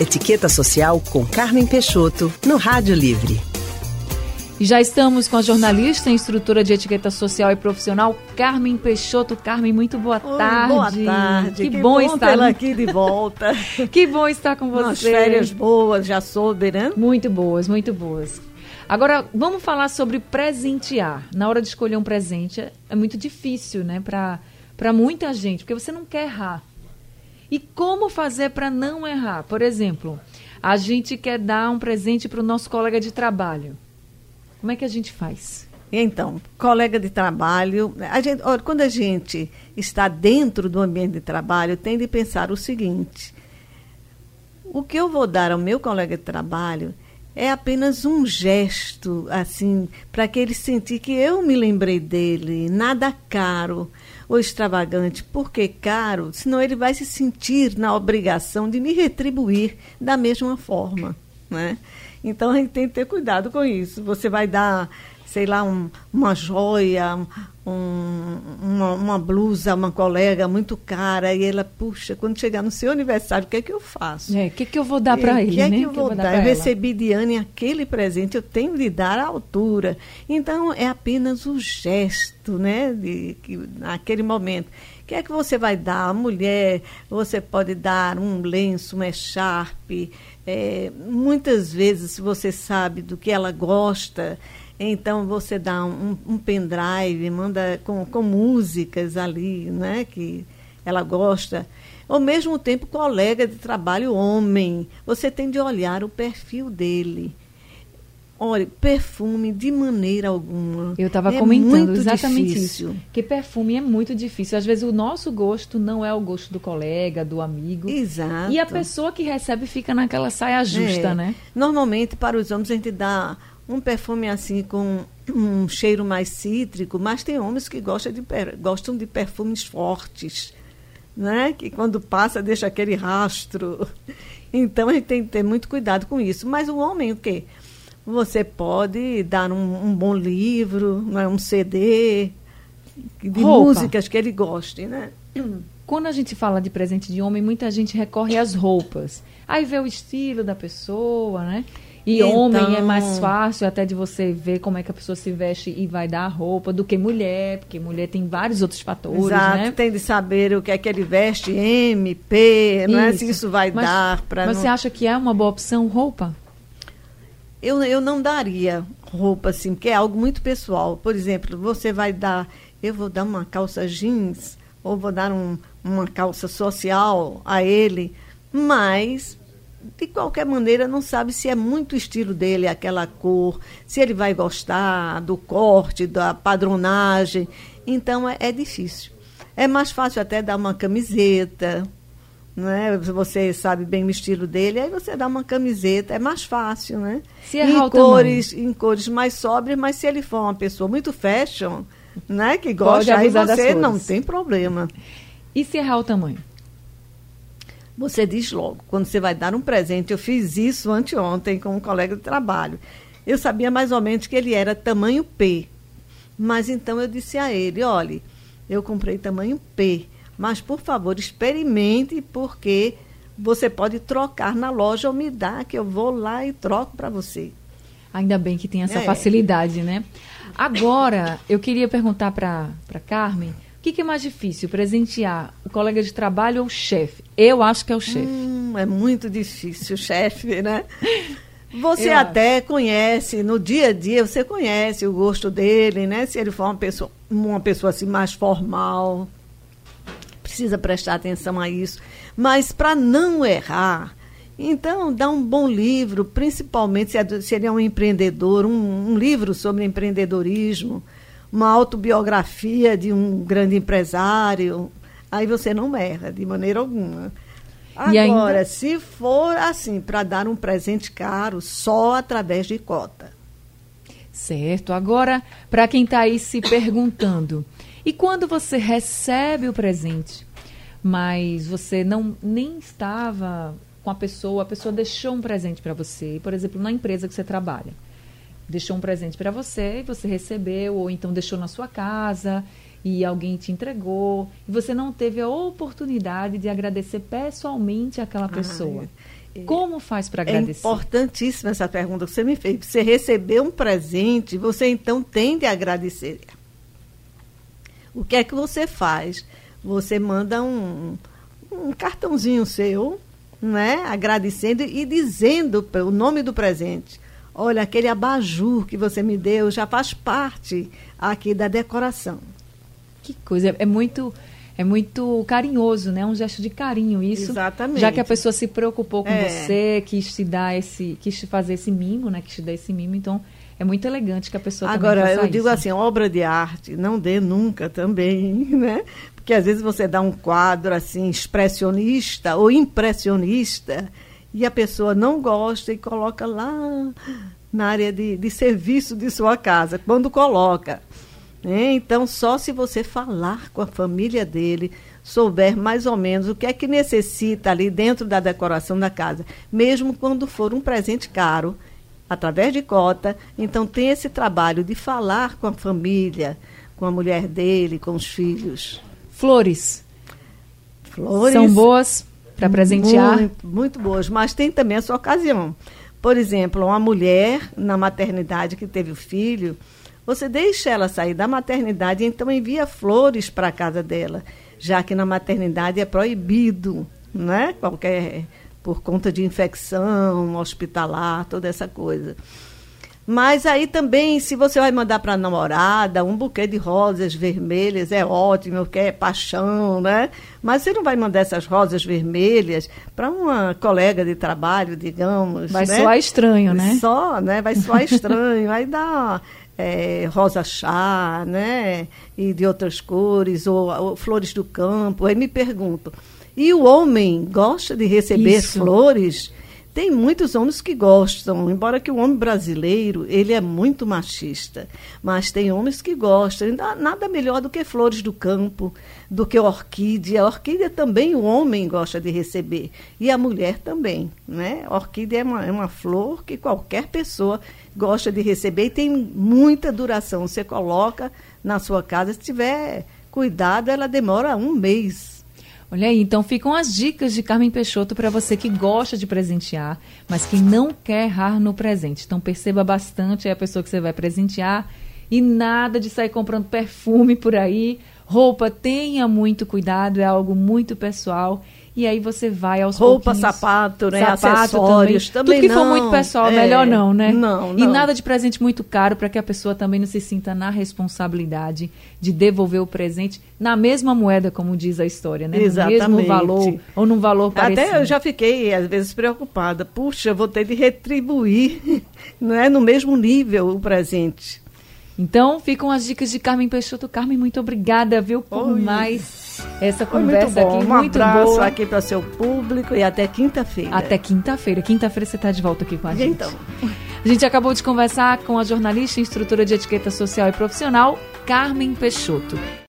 Etiqueta Social com Carmen Peixoto, no Rádio Livre. E já estamos com a jornalista e instrutora de etiqueta social e profissional, Carmen Peixoto. Carmen, muito boa Oi, tarde. Boa tarde. Que, que bom, bom estar tê-la aqui de volta. que bom estar com você. Umas férias boas, já soube, né? Muito boas, muito boas. Agora, vamos falar sobre presentear. Na hora de escolher um presente, é muito difícil, né, para muita gente, porque você não quer errar. E como fazer para não errar? Por exemplo, a gente quer dar um presente para o nosso colega de trabalho. Como é que a gente faz? Então, colega de trabalho, a gente, olha, quando a gente está dentro do ambiente de trabalho, tem de pensar o seguinte: o que eu vou dar ao meu colega de trabalho é apenas um gesto, assim, para que ele sentir que eu me lembrei dele, nada caro ou extravagante. Por que caro? Senão ele vai se sentir na obrigação de me retribuir da mesma forma, né? Então a gente tem que ter cuidado com isso. Você vai dar, sei lá, um, uma joia, um, uma, uma, blusa uma colega muito cara e ela, puxa, quando chegar no seu aniversário, o que é que eu faço? É, o que, é que eu vou dar para ele? O que é né? que eu vou, que eu vou dar? Eu recebi de Anne aquele presente, eu tenho de dar à altura. Então é apenas o gesto, né, de, que, naquele momento. O que é que você vai dar? A mulher, você pode dar um lenço, uma echarpe, é, muitas vezes, se você sabe do que ela gosta, então você dá um, um pendrive, manda com, com músicas ali, né, que ela gosta. Ao mesmo tempo, colega de trabalho homem, você tem de olhar o perfil dele. Olha, perfume de maneira alguma. Eu estava é comentando exatamente difícil. isso. Que perfume é muito difícil. Às vezes o nosso gosto não é o gosto do colega, do amigo. Exato. E a pessoa que recebe fica naquela saia justa, é. né? Normalmente, para os homens, a gente dá um perfume assim com um cheiro mais cítrico, mas tem homens que gostam de, gostam de perfumes fortes, né? Que quando passa deixa aquele rastro. Então a gente tem que ter muito cuidado com isso. Mas o homem, o quê? Você pode dar um, um bom livro, né? um CD de Roupa. músicas que ele goste, né? Quando a gente fala de presente de homem, muita gente recorre às roupas. Aí vê o estilo da pessoa, né? E Então- homem é mais fácil até de você ver como é que a pessoa se veste e vai dar a roupa do que mulher, porque mulher tem vários outros fatores, Exato, né? tem de saber o que é que ele veste, M, P, não é? Se isso vai Mas- dar para não... você acha que é uma boa opção roupa? Eu, eu não daria roupa assim, porque é algo muito pessoal. Por exemplo, você vai dar, eu vou dar uma calça jeans ou vou dar um, uma calça social a ele, mas de qualquer maneira não sabe se é muito estilo dele aquela cor, se ele vai gostar do corte, da padronagem. Então é, é difícil. É mais fácil até dar uma camiseta, né? Você sabe bem o estilo dele, aí você dá uma camiseta, é mais fácil, né? Se em cores, em cores mais sóbrias, mas se ele for uma pessoa muito fashion, né, que gosta, aí você não tem problema. E se errar o tamanho? Você diz logo, quando você vai dar um presente, eu fiz isso anteontem com um colega de trabalho. Eu sabia mais ou menos que ele era tamanho P. Mas então eu disse a ele, olhe, eu comprei tamanho P, mas por favor, experimente porque você pode trocar na loja ou me dá que eu vou lá e troco para você. Ainda bem que tem essa É. facilidade, né? Agora, eu queria perguntar para Carmen, o que, que é mais difícil, presentear o colega de trabalho ou o chefe? Eu acho que é o chefe. Hum, é muito difícil, chefe, né? Você Eu até conhece, no dia a dia, você conhece o gosto dele, né? Se ele for uma pessoa, uma pessoa assim mais formal, precisa prestar atenção a isso. Mas para não errar, então dá um bom livro, principalmente se é- se ele é um empreendedor, um, um livro sobre empreendedorismo, uma autobiografia de um grande empresário. Aí você não erra de maneira alguma. E ainda- Agora, se for assim, para dar um presente caro, só através de cota. Certo. Agora, para quem está aí se perguntando, e quando você recebe o presente, mas você não nem estava com a pessoa, a pessoa deixou um presente para você, por exemplo, na empresa que você trabalha, deixou um presente para você e você recebeu, ou então deixou na sua casa e alguém te entregou, e você não teve a oportunidade de agradecer pessoalmente aquela pessoa. Como faz para É agradecer? importantíssima essa pergunta que você me fez. Você recebeu um presente, você então tem de agradecer. O que é que você faz? Você manda um, um cartãozinho seu, né, agradecendo e dizendo o nome do presente. Olha, aquele abajur que você me deu já faz parte aqui da decoração. Que coisa, é muito é muito carinhoso, né? Um gesto de carinho isso. Exatamente. Já que a pessoa se preocupou com É. você, quis te dar esse, quis te fazer esse mimo, né? Quis te dar esse mimo, então é muito elegante que a pessoa Agora, eu digo isso. assim, obra de arte, não dê nunca também, né? Porque às vezes você dá um quadro assim, expressionista ou impressionista, e a pessoa não gosta e coloca lá na área de, de serviço de sua casa, quando coloca. Né? Então, só se você falar com a família dele, souber mais ou menos o que é que necessita ali dentro da decoração da casa, mesmo quando for um presente caro, através de cota. Então, tem esse trabalho de falar com a família, com a mulher dele, com os filhos. Flores, Flores. são boas para presentear? Muito, muito boas, mas tem também a sua ocasião. Por exemplo, uma mulher na maternidade que teve o filho, você deixa ela sair da maternidade e então envia flores para a casa dela, já que na maternidade é proibido, né? Qualquer por conta de infecção hospitalar, toda essa coisa. Mas aí também, se você vai mandar para a namorada um buquê de rosas vermelhas, é ótimo, porque é paixão, né? Mas você não vai mandar essas rosas vermelhas para uma colega de trabalho, digamos. Vai né? soar estranho, né? Só, né? Vai soar estranho. aí dá é, rosa chá, né? E de outras cores, ou, ou flores do campo. Aí me pergunto, e o homem gosta de receber Isso. flores? Tem muitos homens que gostam, embora que o homem brasileiro, ele é muito machista, mas tem homens que gostam. Nada melhor do que flores do campo, do que orquídea. A orquídea também o homem gosta de receber, e a mulher também. Né? A orquídea é uma, é uma flor que qualquer pessoa gosta de receber e tem muita duração. Você coloca na sua casa, se tiver cuidado, ela demora um mês. Olha aí, então ficam as dicas de Carmen Peixoto para você que gosta de presentear, mas que não quer errar no presente. Então perceba bastante a pessoa que você vai presentear e nada de sair comprando perfume por aí. Roupa, tenha muito cuidado, é algo muito pessoal. E aí você vai aos Roupa, sapato, né? Sapato acessórios também. Tudo que for não. muito pessoal, É, melhor não, né? Não, E não. nada de presente muito caro para que a pessoa também não se sinta na responsabilidade de devolver o presente na mesma moeda, como diz a história, né? No mesmo Exatamente. valor ou num valor parecido. Até eu já fiquei, às vezes, preocupada. Puxa, vou ter de retribuir, não é? No mesmo nível o presente. Então, ficam as dicas de Carmen Peixoto. Carmen, muito obrigada, viu, por Oi. mais essa Foi muito conversa bom. aqui, um muito abraço boa. aqui para o seu público e até quinta-feira. Até quinta-feira. Quinta-feira você está de volta aqui com a E gente. então? A gente acabou de conversar com a jornalista e instrutora de etiqueta social e profissional, Carmen Peixoto.